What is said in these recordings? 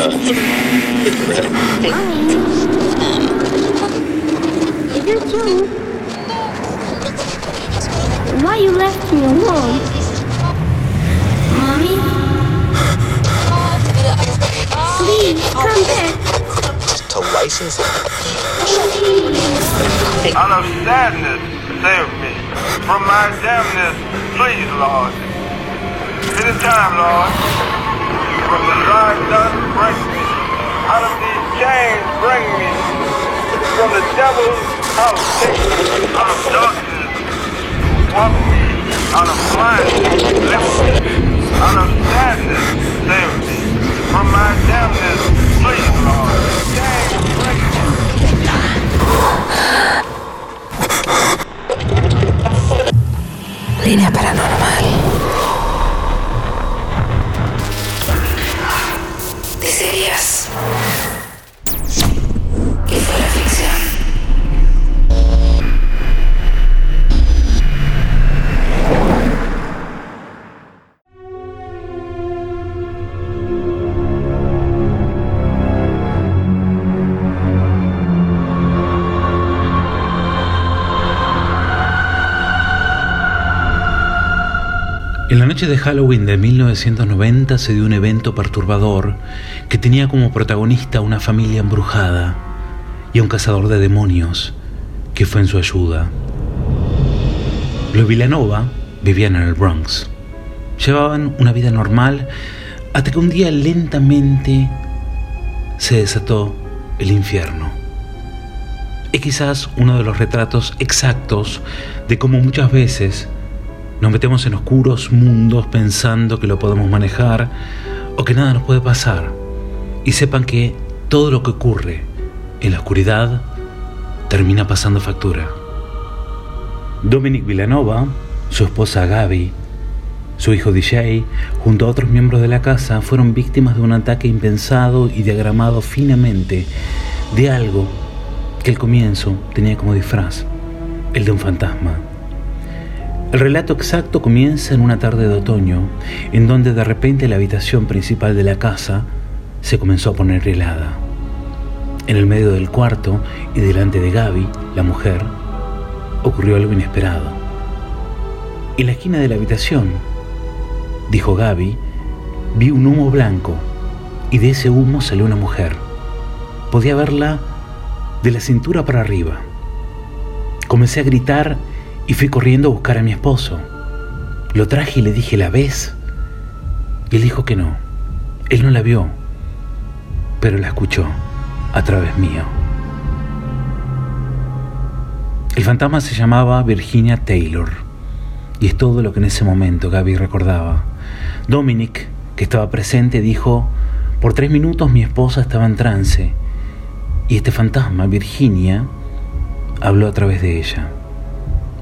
Is it you? Why you left me alone? Mommy? Please, come back. to license it. Out of sadness, save me. From my damnness, please, Lord. It is time, Lord. From the dry dust, break me. Out of these chains, bring me. From the devil's house, take me. Out of darkness, walk me. Out of blindness, lift me. Out of sadness, save me. De Halloween de 1990 se dio un evento perturbador que tenía como protagonista una familia embrujada y a un cazador de demonios que fue en su ayuda. Los Villanova vivían en el Bronx. Llevaban una vida normal hasta que un día lentamente se desató el infierno. Es quizás uno de los retratos exactos de cómo muchas veces nos metemos en oscuros mundos pensando que lo podemos manejar o que nada nos puede pasar. Y sepan que todo lo que ocurre en la oscuridad termina pasando factura. Dominic Villanova, su esposa Gaby, su hijo DJ, junto a otros miembros de la casa, fueron víctimas de un ataque impensado y diagramado finamente de algo que al comienzo tenía como disfraz, el de un fantasma. El relato exacto comienza en una tarde de otoño, en donde de repente la habitación principal de la casa se comenzó a poner helada. En el medio del cuarto y delante de Gaby, la mujer, ocurrió algo inesperado. En la esquina de la habitación, dijo Gaby, vi un humo blanco y de ese humo salió una mujer. Podía verla de la cintura para arriba. Comencé a gritar y fui corriendo a buscar a mi esposo. Lo traje y le dije, ¿la ves? Y él dijo que no. Él no la vio, pero la escuchó a través mío. El fantasma se llamaba Virginia Taylor y es todo lo que en ese momento Gaby recordaba. Dominic, que estaba presente, dijo, por tres minutos mi esposa estaba en trance y este fantasma, Virginia, habló a través de ella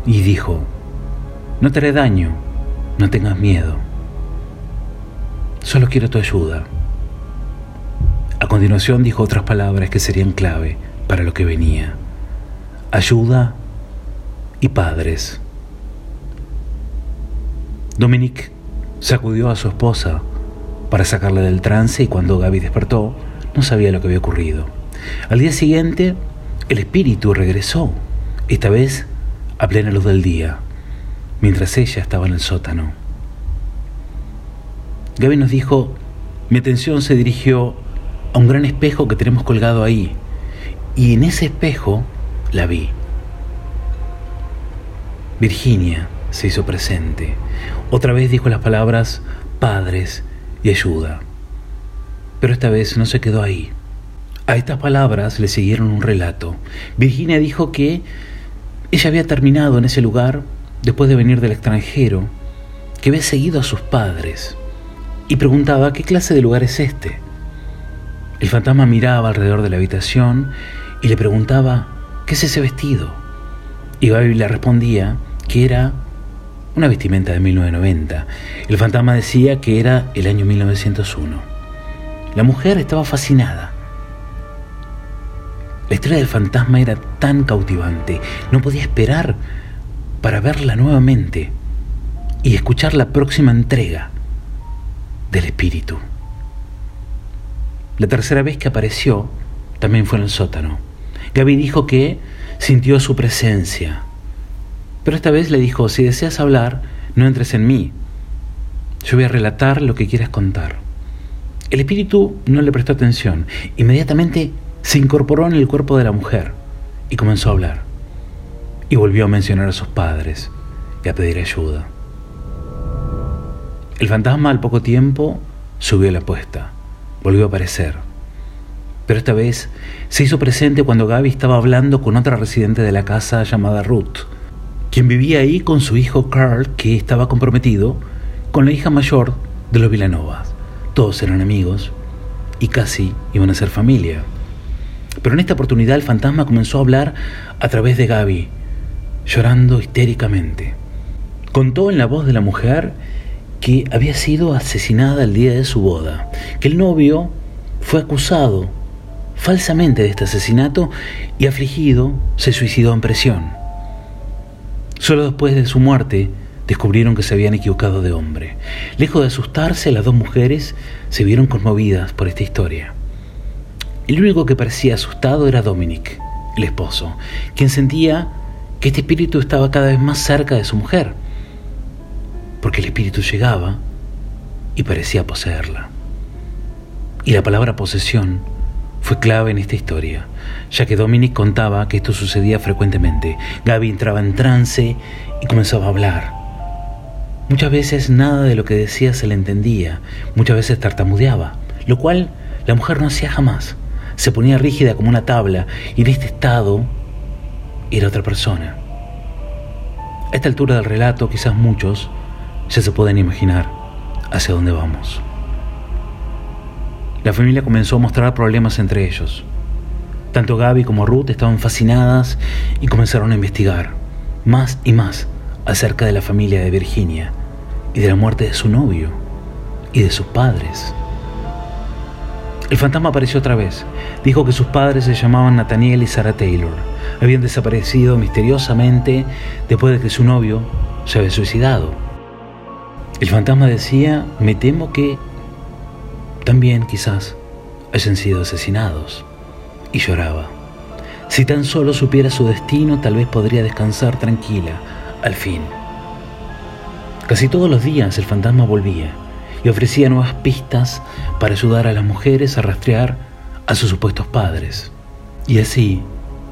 y dijo, no te haré daño, no tengas miedo, solo quiero tu ayuda. A continuación dijo otras palabras que serían clave para lo que venía. Ayuda y padres. Dominic sacudió a su esposa para sacarla del trance y cuando Gaby despertó no sabía lo que había ocurrido. Al día siguiente el espíritu regresó, esta vez a plena luz del día, mientras ella estaba en el sótano. Gaby nos dijo, mi atención se dirigió a un gran espejo que tenemos colgado ahí, y en ese espejo la vi. Virginia se hizo presente. Otra vez dijo las palabras padres y ayuda. Pero esta vez no se quedó ahí. A estas palabras le siguieron un relato. Virginia dijo que ella había terminado en ese lugar después de venir del extranjero, que había seguido a sus padres y preguntaba qué clase de lugar es este. El fantasma miraba alrededor de la habitación y le preguntaba qué es ese vestido. Y Gaby le respondía que era una vestimenta de 1990. El fantasma decía que era el año 1901. La mujer estaba fascinada. La historia del fantasma era tan cautivante, no podía esperar para verla nuevamente y escuchar la próxima entrega del espíritu. La tercera vez que apareció también fue en el sótano. Gaby dijo que sintió su presencia. Pero esta vez le dijo, si deseas hablar, no entres en mí. Yo voy a relatar lo que quieras contar. El espíritu no le prestó atención. Inmediatamente se incorporó en el cuerpo de la mujer y comenzó a hablar. Y volvió a mencionar a sus padres y a pedir ayuda. El fantasma al poco tiempo subió la apuesta, volvió a aparecer. Pero esta vez se hizo presente cuando Gaby estaba hablando con otra residente de la casa llamada Ruth, quien vivía ahí con su hijo Carl, que estaba comprometido con la hija mayor de los Villanovas. Todos eran amigos y casi iban a ser familia. Pero en esta oportunidad el fantasma comenzó a hablar a través de Gaby, llorando histéricamente. Contó en la voz de la mujer que había sido asesinada el día de su boda, que el novio fue acusado falsamente de este asesinato y afligido se suicidó en presión. Solo después de su muerte descubrieron que se habían equivocado de hombre. Lejos de asustarse, las dos mujeres se vieron conmovidas por esta historia. El único que parecía asustado era Dominic, el esposo, quien sentía que este espíritu estaba cada vez más cerca de su mujer, porque el espíritu llegaba y parecía poseerla. Y la palabra posesión fue clave en esta historia, ya que Dominic contaba que esto sucedía frecuentemente. Gaby entraba en trance y comenzaba a hablar. Muchas veces nada de lo que decía se le entendía, muchas veces tartamudeaba, lo cual la mujer no hacía jamás. Se ponía rígida como una tabla y en este estado era otra persona. A esta altura del relato, quizás muchos ya se pueden imaginar hacia dónde vamos. La familia comenzó a mostrar problemas entre ellos. Tanto Gaby como Ruth estaban fascinadas y comenzaron a investigar más y más acerca de la familia de Virginia y de la muerte de su novio y de sus padres. El fantasma apareció otra vez. Dijo que sus padres se llamaban Nathaniel y Sarah Taylor. Habían desaparecido misteriosamente después de que su novio se había suicidado. El fantasma decía, me temo que también quizás hayan sido asesinados. Y lloraba. Si tan solo supiera su destino, tal vez podría descansar tranquila, al fin. Casi todos los días el fantasma volvía y ofrecía nuevas pistas para ayudar a las mujeres a rastrear a sus supuestos padres. Y así,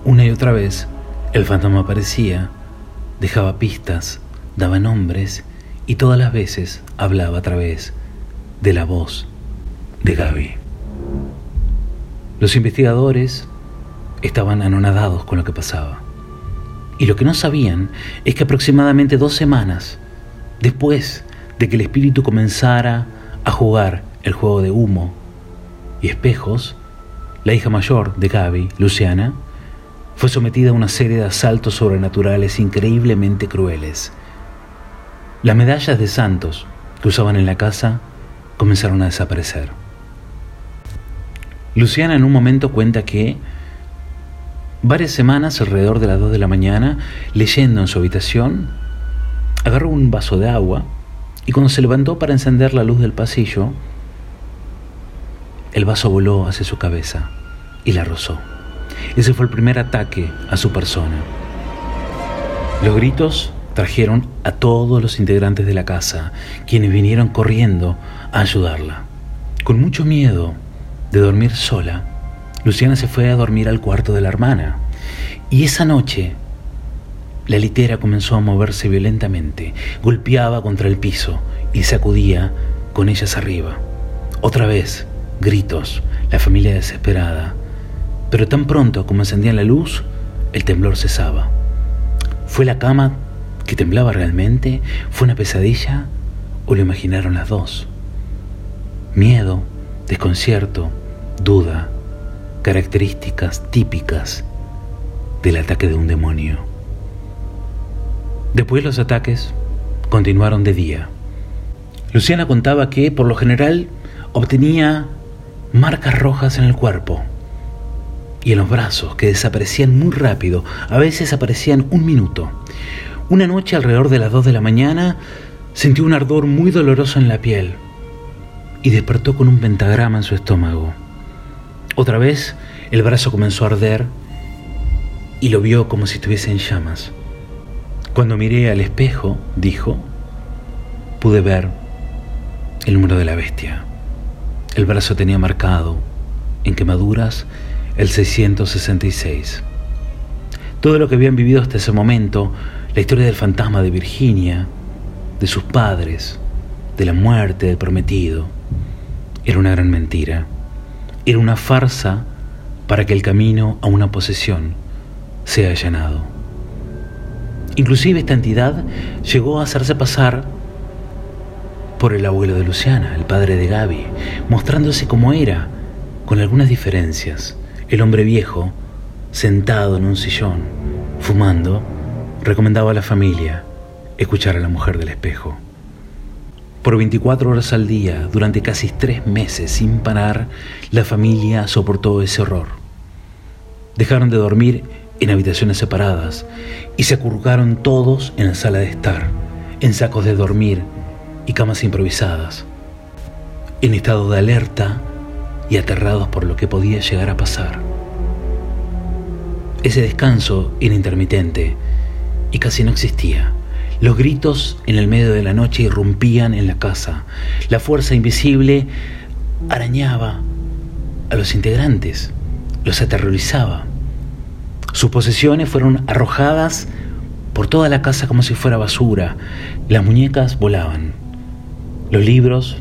una y otra vez, el fantasma aparecía, dejaba pistas, daba nombres y todas las veces hablaba a través de la voz de Gaby. Los investigadores estaban anonadados con lo que pasaba. Y lo que no sabían es que aproximadamente dos semanas después de que el espíritu comenzara a jugar el juego de humo y espejos, la hija mayor de Gaby, Luciana, fue sometida a una serie de asaltos sobrenaturales increíblemente crueles. Las medallas de santos que usaban en la casa comenzaron a desaparecer. Luciana en un momento cuenta que varias semanas alrededor de las 2 de la mañana, leyendo en su habitación, agarró un vaso de agua y cuando se levantó para encender la luz del pasillo, el vaso voló hacia su cabeza y la rozó. Ese fue el primer ataque a su persona. Los gritos trajeron a todos los integrantes de la casa, quienes vinieron corriendo a ayudarla. Con mucho miedo, de dormir sola, Luciana se fue a dormir al cuarto de la hermana. Y esa noche, la litera comenzó a moverse violentamente, golpeaba contra el piso y sacudía con ellas arriba. Otra vez, gritos, la familia desesperada. Pero tan pronto como encendían la luz, el temblor cesaba. ¿Fue la cama que temblaba realmente? ¿Fue una pesadilla? ¿O lo imaginaron las dos? Miedo, desconcierto, duda, características típicas del ataque de un demonio. Después los ataques continuaron de día. Luciana contaba que, por lo general, obtenía marcas rojas en el cuerpo y en los brazos que desaparecían muy rápido, a veces aparecían un minuto. Una noche alrededor de las 2 de la mañana sintió un ardor muy doloroso en la piel y despertó con un pentagrama en su estómago. Otra vez el brazo comenzó a arder y lo vio como si estuviese en llamas. Cuando miré al espejo, dijo, pude ver el número de la bestia. El brazo tenía marcado en quemaduras el 666. Todo lo que habían vivido hasta ese momento, la historia del fantasma de Virginia, de sus padres, de la muerte del prometido, era una gran mentira. Era una farsa para que el camino a una posesión sea allanado. Inclusive esta entidad llegó a hacerse pasar por el abuelo de Luciana, el padre de Gaby, mostrándose como era, con algunas diferencias. El hombre viejo, sentado en un sillón, fumando, recomendaba a la familia escuchar a la mujer del espejo. Por 24 horas al día, durante casi tres meses sin parar, la familia soportó ese horror. Dejaron de dormir en habitaciones separadas y se acurrucaron todos en la sala de estar, en sacos de dormir y camas improvisadas, en estado de alerta y aterrados por lo que podía llegar a pasar. Ese descanso era intermitente y casi no existía. Los gritos en el medio de la noche irrumpían en la casa. La fuerza invisible arañaba a los integrantes, los aterrorizaba. Sus posesiones fueron arrojadas por toda la casa como si fuera basura. Las muñecas volaban. Los libros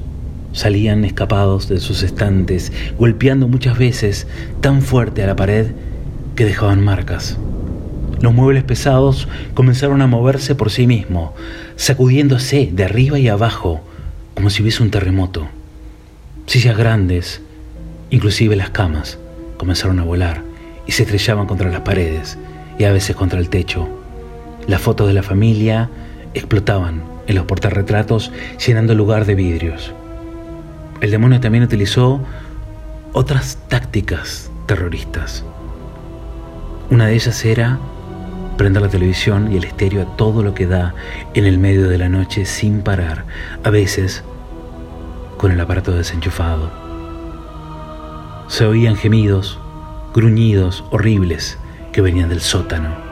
salían escapados de sus estantes, golpeando muchas veces tan fuerte a la pared que dejaban marcas. Los muebles pesados comenzaron a moverse por sí mismos, sacudiéndose de arriba y abajo, como si hubiese un terremoto. Sillas grandes, inclusive las camas, comenzaron a volar y se estrellaban contra las paredes y a veces contra el techo. Las fotos de la familia explotaban en los portarretratos llenando el lugar de vidrios. El demonio también utilizó otras tácticas terroristas. Una de ellas era prender la televisión y el estéreo a todo lo que da en el medio de la noche sin parar, a veces con el aparato desenchufado. Se oían gemidos, gruñidos horribles que venían del sótano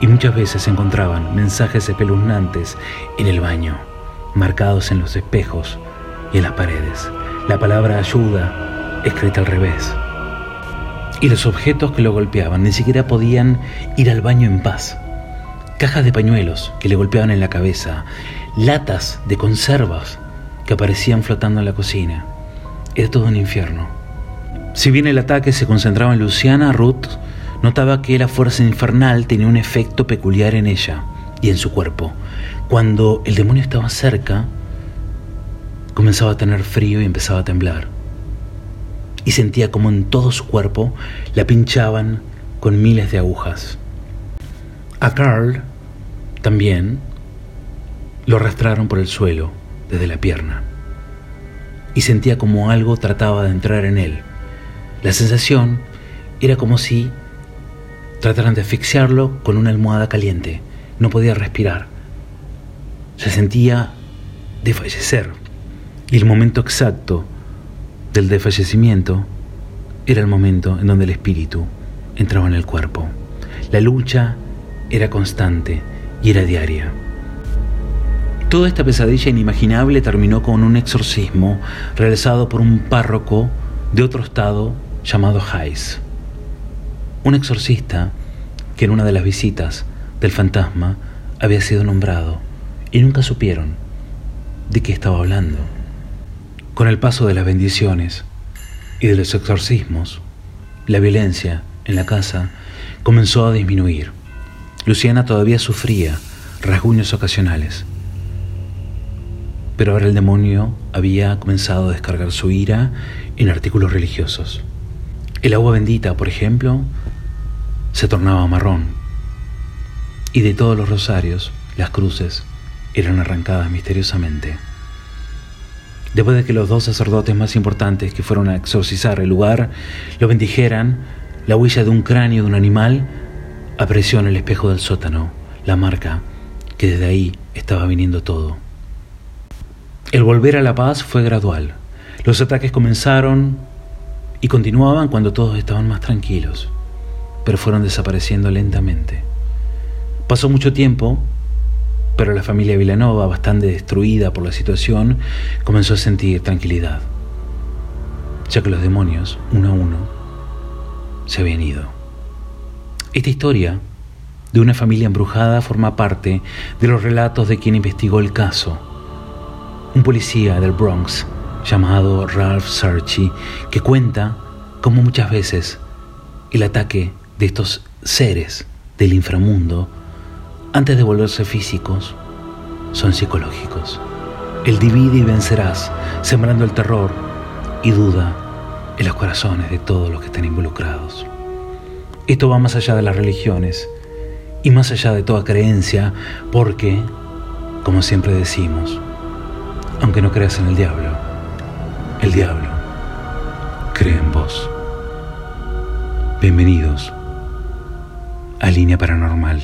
y muchas veces encontraban mensajes espeluznantes en el baño, marcados en los espejos y en las paredes. La palabra ayuda escrita al revés. Y los objetos que lo golpeaban ni siquiera podían ir al baño en paz. Cajas de pañuelos que le golpeaban en la cabeza, latas de conservas que aparecían flotando en la cocina. Era todo un infierno. Si bien el ataque se concentraba en Luciana, Ruth notaba que la fuerza infernal tenía un efecto peculiar en ella y en su cuerpo. Cuando el demonio estaba cerca, comenzaba a tener frío y empezaba a temblar. Y sentía como en todo su cuerpo la pinchaban con miles de agujas. A Carl también lo arrastraron por el suelo desde la pierna y sentía como algo trataba de entrar en él. La sensación era como si Trataron de asfixiarlo con una almohada caliente. No podía respirar. Se sentía desfallecer. Y el momento exacto del desfallecimiento era el momento en donde el espíritu entraba en el cuerpo. La lucha era constante y era diaria. Toda esta pesadilla inimaginable terminó con un exorcismo realizado por un párroco de otro estado llamado Hayes un exorcista que en una de las visitas del fantasma había sido nombrado y nunca supieron de qué estaba hablando. Con el paso de las bendiciones y de los exorcismos, la violencia en la casa comenzó a disminuir. Luciana todavía sufría rasguños ocasionales, pero ahora el demonio había comenzado a descargar su ira en artículos religiosos. El agua bendita, por ejemplo, se tornaba marrón, y de todos los rosarios las cruces eran arrancadas misteriosamente. Después de que los dos sacerdotes más importantes que fueron a exorcizar el lugar lo bendijeran, la huella de un cráneo de un animal apareció en el espejo del sótano, la marca que desde ahí estaba viniendo todo. El volver a la paz fue gradual. Los ataques comenzaron y continuaban cuando todos estaban más tranquilos, pero fueron desapareciendo lentamente. Pasó mucho tiempo, pero la familia Villanova, bastante destruida por la situación, comenzó a sentir tranquilidad, ya que los demonios, uno a uno, se habían ido. Esta historia de una familia embrujada forma parte de los relatos de quien investigó el caso, un policía del Bronx llamado Ralph Sarchi, que cuenta cómo muchas veces el ataque de estos seres del inframundo, antes de volverse físicos, son psicológicos. El divide y vencerás, sembrando el terror y duda en los corazones de todos los que estén involucrados. Esto va más allá de las religiones y más allá de toda creencia, porque, como siempre decimos, aunque no creas en el diablo, el diablo cree en vos. Bienvenidos a Línea Paranormal.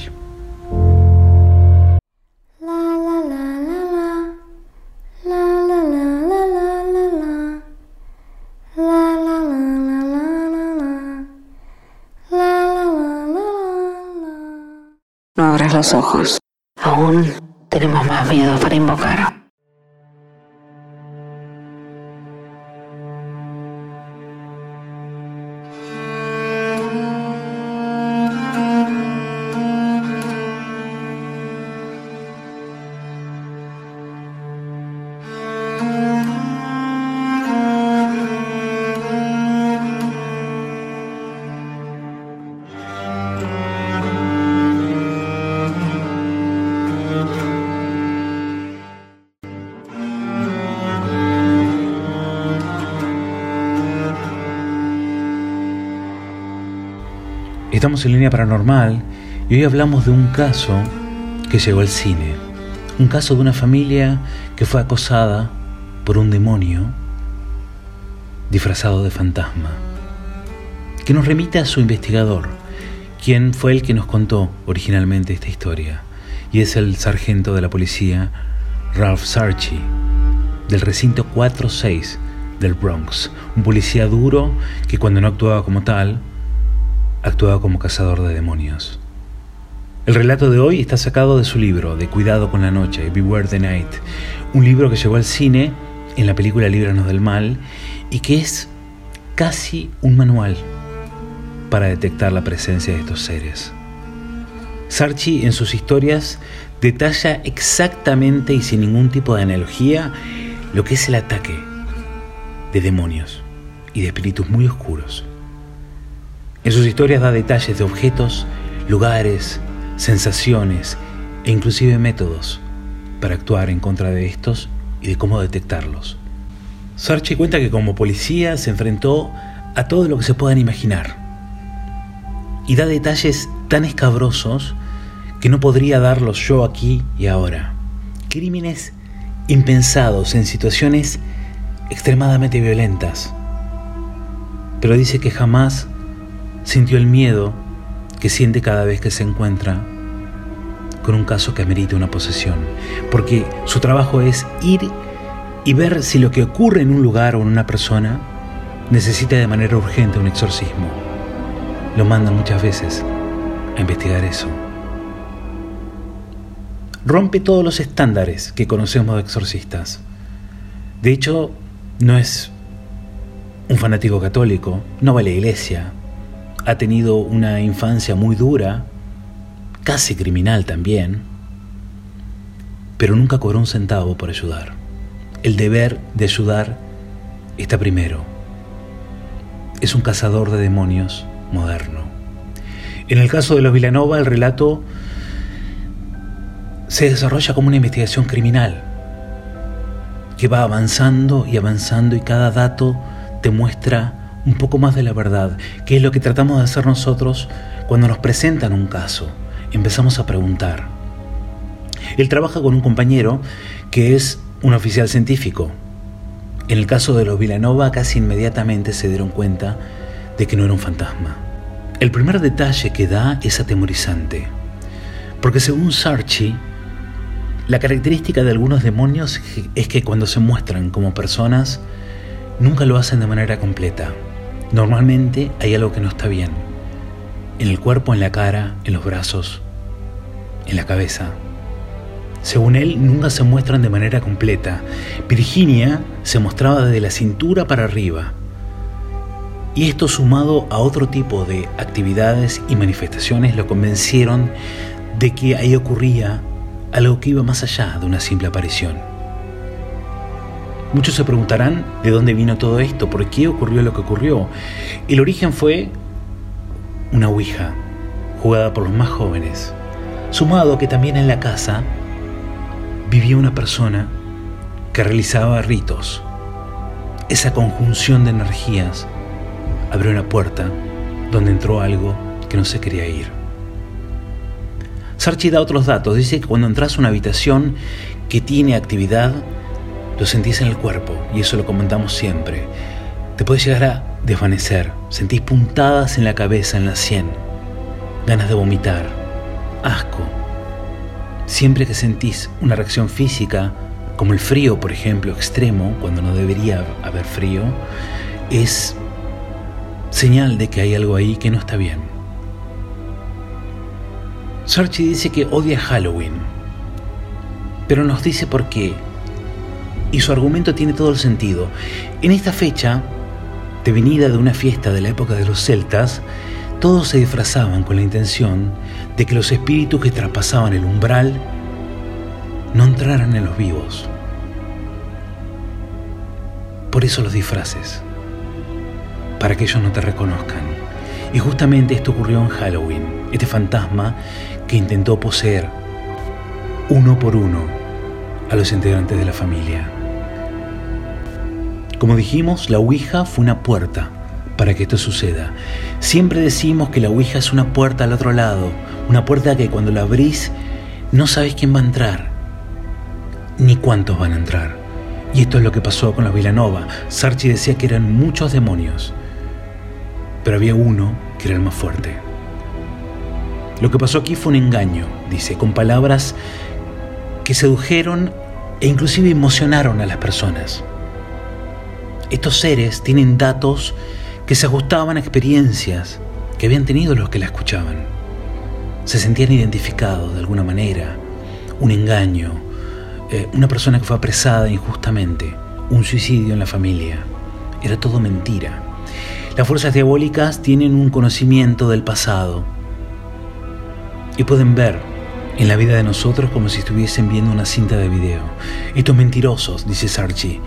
No abras los ojos. Aún tenemos más miedo para invocar. Estamos en línea paranormal y hoy hablamos de un caso que llegó al cine. Un caso de una familia que fue acosada por un demonio disfrazado de fantasma. Que nos remite a su investigador, quien fue el que nos contó originalmente esta historia. Y es el sargento de la policía Ralph Sarchi, del recinto 46 del Bronx. Un policía duro que cuando no actuaba como tal, como cazador de demonios. El relato de hoy está sacado de su libro, De Cuidado con la Noche, Beware the Night, un libro que llegó al cine en la película Líbranos del Mal y que es casi un manual para detectar la presencia de estos seres. Sarchi en sus historias detalla exactamente y sin ningún tipo de analogía lo que es el ataque de demonios y de espíritus muy oscuros. En sus historias da detalles de objetos, lugares, sensaciones e inclusive métodos para actuar en contra de estos y de cómo detectarlos. Sarchi cuenta que como policía se enfrentó a todo lo que se puedan imaginar y da detalles tan escabrosos que no podría darlos yo aquí y ahora. Crímenes impensados en situaciones extremadamente violentas. Pero dice que jamás sintió el miedo que siente cada vez que se encuentra con un caso que amerita una posesión, porque su trabajo es ir y ver si lo que ocurre en un lugar o en una persona necesita de manera urgente un exorcismo. Lo mandan muchas veces a investigar eso. Rompe todos los estándares que conocemos de exorcistas. De hecho, no es un fanático católico, no va a la iglesia, ha tenido una infancia muy dura, casi criminal también, pero nunca cobró un centavo por ayudar. El deber de ayudar está primero. Es un cazador de demonios moderno. En el caso de los Villanova, el relato se desarrolla como una investigación criminal que va avanzando y avanzando y cada dato te muestra un poco más de la verdad, que es lo que tratamos de hacer nosotros cuando nos presentan un caso. Empezamos a preguntar. Él trabaja con un compañero que es un oficial científico. En el caso de los Villanova casi inmediatamente se dieron cuenta de que no era un fantasma. El primer detalle que da es atemorizante, porque según Sarchi, la característica de algunos demonios es que cuando se muestran como personas, nunca lo hacen de manera completa Normalmente hay algo que no está bien. En el cuerpo, en la cara, en los brazos, en la cabeza. Según él, nunca se muestran de manera completa. Virginia se mostraba desde la cintura para arriba. Y esto sumado a otro tipo de actividades y manifestaciones lo convencieron de que ahí ocurría algo que iba más allá de una simple aparición. Muchos se preguntarán de dónde vino todo esto, por qué ocurrió lo que ocurrió. El origen fue una Ouija, jugada por los más jóvenes, sumado a que también en la casa vivía una persona que realizaba ritos. Esa conjunción de energías abrió una puerta donde entró algo que no se quería ir. Sarchi da otros datos. Dice que cuando entras a una habitación que tiene actividad, lo sentís en el cuerpo, y eso lo comentamos siempre. Te puedes llegar a desvanecer, sentís puntadas en la cabeza, en la sien, ganas de vomitar, asco. Siempre que sentís una reacción física, como el frío, por ejemplo, extremo, cuando no debería haber frío, es señal de que hay algo ahí que no está bien. Sarchi dice que odia Halloween, pero nos dice por qué. Y su argumento tiene todo el sentido. En esta fecha, de venida de una fiesta de la época de los celtas, todos se disfrazaban con la intención de que los espíritus que traspasaban el umbral no entraran en los vivos. Por eso los disfraces para que ellos no te reconozcan. Y justamente esto ocurrió en Halloween, este fantasma que intentó poseer uno por uno a los integrantes de la familia. Como dijimos, la Ouija fue una puerta para que esto suceda. Siempre decimos que la Ouija es una puerta al otro lado, una puerta que cuando la abrís no sabes quién va a entrar, ni cuántos van a entrar. Y esto es lo que pasó con la Villanova. Sarchi decía que eran muchos demonios pero había uno que era el más fuerte. Lo que pasó aquí fue un engaño, dice, con palabras que sedujeron e inclusive emocionaron a las personas. Estos seres tienen datos que se ajustaban a experiencias que habían tenido los que la escuchaban. Se sentían identificados de alguna manera, un engaño, eh, una persona que fue apresada injustamente, un suicidio en la familia. Era todo mentira. Las fuerzas diabólicas tienen un conocimiento del pasado y pueden ver en la vida de nosotros como si estuviesen viendo una cinta de video. Estos mentirosos, dice Sarchi.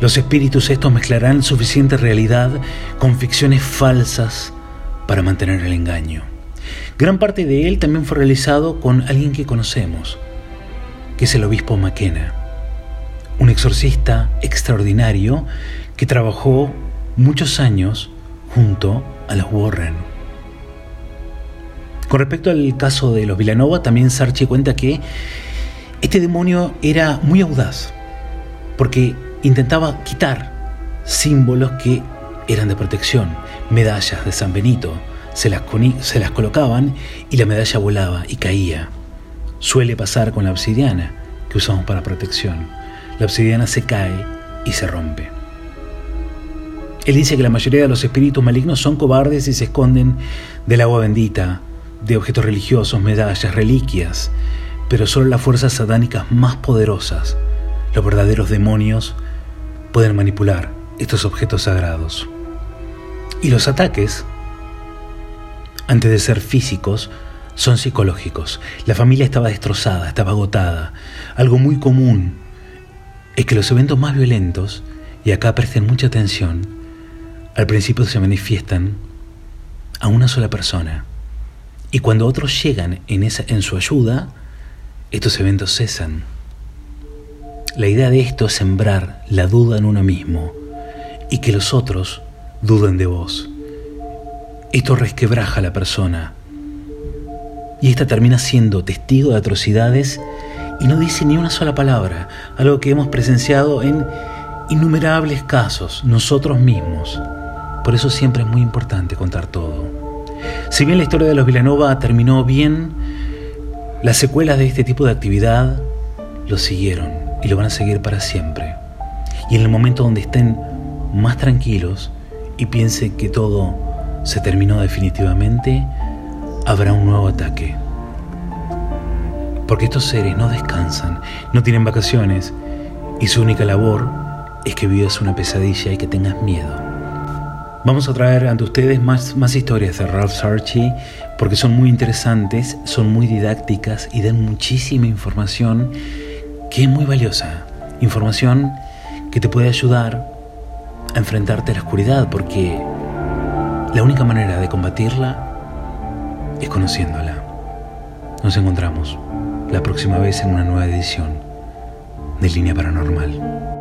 Los espíritus estos mezclarán suficiente realidad con ficciones falsas para mantener el engaño. Gran parte de él también fue realizado con alguien que conocemos, que es el obispo McKenna, un exorcista extraordinario que trabajó muchos años junto a los Warren. Con respecto al caso de los Villanova, también Sarchi cuenta que este demonio era muy audaz, porque intentaba quitar símbolos que eran de protección, medallas de San Benito, se las, se las colocaban y la medalla volaba y caía. Suele pasar con la obsidiana que usamos para protección. La obsidiana se cae y se rompe. Él dice que la mayoría de los espíritus malignos son cobardes y se esconden del agua bendita, de objetos religiosos, medallas, reliquias, pero solo las fuerzas satánicas más poderosas, los verdaderos demonios, pueden manipular estos objetos sagrados. Y los ataques, antes de ser físicos, son psicológicos. La familia estaba destrozada, estaba agotada. Algo muy común es que los eventos más violentos, y acá presten mucha atención, al principio se manifiestan a una sola persona. Y cuando otros llegan en, esa, en su ayuda, estos eventos cesan. La idea de esto es sembrar la duda en uno mismo y que los otros duden de vos. Esto resquebraja a la persona y esta termina siendo testigo de atrocidades y no dice ni una sola palabra, algo que hemos presenciado en innumerables casos nosotros mismos. Por eso siempre es muy importante contar todo. Si bien la historia de los Villanova terminó bien, las secuelas de este tipo de actividad lo siguieron y lo van a seguir para siempre. Y en el momento donde estén más tranquilos y piense que todo se terminó definitivamente, habrá un nuevo ataque. Porque estos seres no descansan, no tienen vacaciones y su única labor es que vivas una pesadilla y que tengas miedo. Vamos a traer ante ustedes más, más historias de Ralph Sarchi porque son muy interesantes, son muy didácticas y dan muchísima información que es muy valiosa. Información que te puede ayudar a enfrentarte a la oscuridad porque la única manera de combatirla es conociéndola. Nos encontramos la próxima vez en una nueva edición de Línea Paranormal.